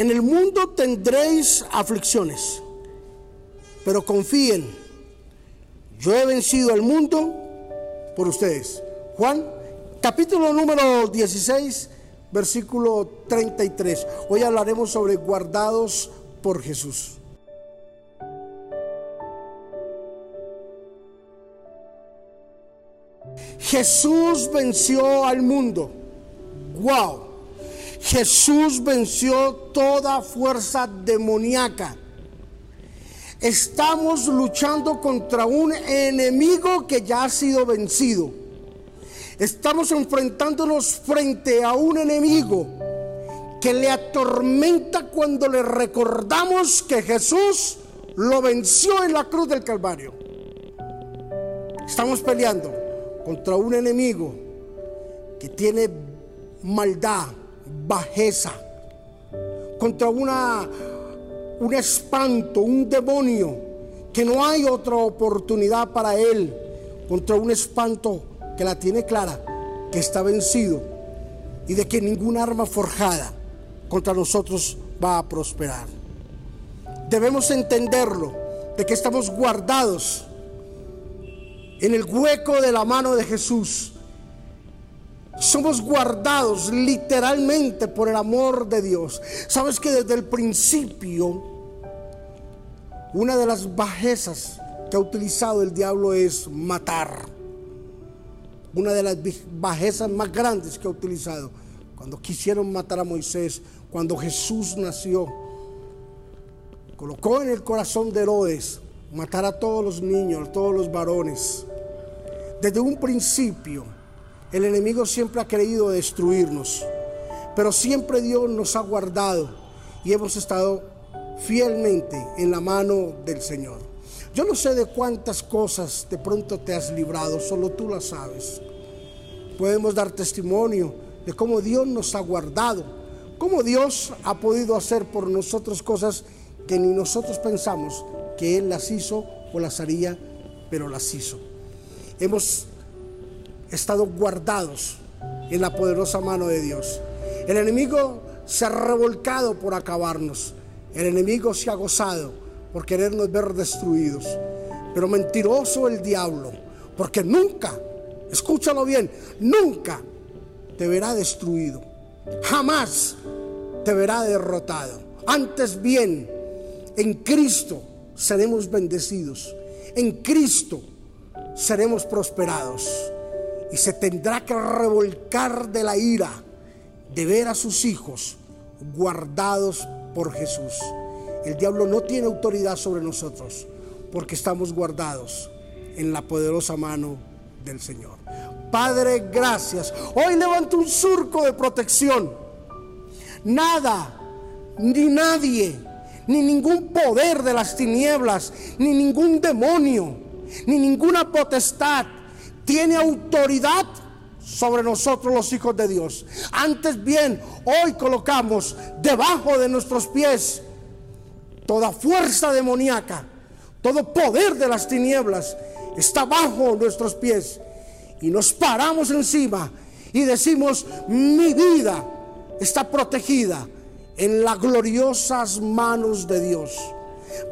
En el mundo tendréis aflicciones, pero confíen, yo he vencido al mundo por ustedes. Juan, capítulo número 16, versículo 33. Hoy hablaremos sobre guardados por Jesús. Jesús venció al mundo. Wow. Jesús venció toda fuerza demoníaca. Estamos luchando contra un enemigo que ya ha sido vencido. Estamos enfrentándonos frente a un enemigo que le atormenta cuando le recordamos que Jesús lo venció en la cruz del Calvario. Estamos peleando contra un enemigo que tiene maldad, bajeza, contra una, un espanto, un demonio, que no hay otra oportunidad para él, contra un espanto que la tiene clara, que está vencido y de que ninguna arma forjada contra nosotros va a prosperar. Debemos entenderlo, de que estamos guardados en el hueco de la mano de Jesús. Somos guardados literalmente por el amor de Dios. Sabes que desde el principio, una de las bajezas que ha utilizado el diablo es matar. Una de las bajezas más grandes que ha utilizado. Cuando quisieron matar a Moisés, cuando Jesús nació, colocó en el corazón de Herodes matar a todos los niños, a todos los varones. Desde un principio, el enemigo siempre ha querido destruirnos, pero siempre Dios nos ha guardado y hemos estado fielmente en la mano del Señor. Yo no sé de cuántas cosas de pronto te has librado, solo tú las sabes. Podemos dar testimonio de cómo Dios nos ha guardado, cómo Dios ha podido hacer por nosotros cosas que ni nosotros pensamos que Él las hizo o las haría, pero las hizo hemos estado guardados en la poderosa mano de Dios. El enemigo se ha revolcado por acabarnos. El enemigo se ha gozado por querernos ver destruidos. Pero mentiroso el diablo, porque nunca, escúchalo bien, nunca te verá destruido. Jamás te verá derrotado. Antes bien, en Cristo seremos bendecidos. En Cristo seremos prosperados. Y se tendrá que revolcar de la ira de ver a sus hijos guardados por Jesús. El diablo no tiene autoridad sobre nosotros porque estamos guardados en la poderosa mano del Señor. Padre, gracias. Hoy levanto un surco de protección. Nada, ni nadie, ni ningún poder de las tinieblas, ni ningún demonio ni ninguna potestad tiene autoridad sobre nosotros los hijos de Dios. Antes bien, hoy colocamos debajo de nuestros pies toda fuerza demoníaca, todo poder de las tinieblas está bajo nuestros pies y nos paramos encima y decimos, mi vida está protegida en las gloriosas manos de Dios.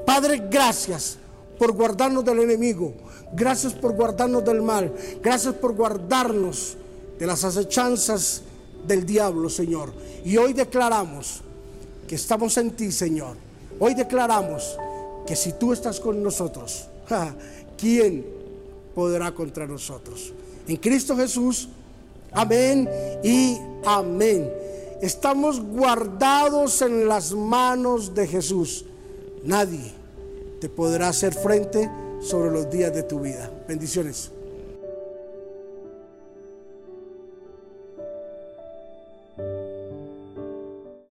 Padre, gracias por guardarnos del enemigo. Gracias por guardarnos del mal. Gracias por guardarnos de las acechanzas del diablo, Señor. Y hoy declaramos que estamos en ti, Señor. Hoy declaramos que si tú estás con nosotros, ¿quién podrá contra nosotros? En Cristo Jesús, amén y amén. Estamos guardados en las manos de Jesús. Nadie te podrá hacer frente sobre los días de tu vida. Bendiciones.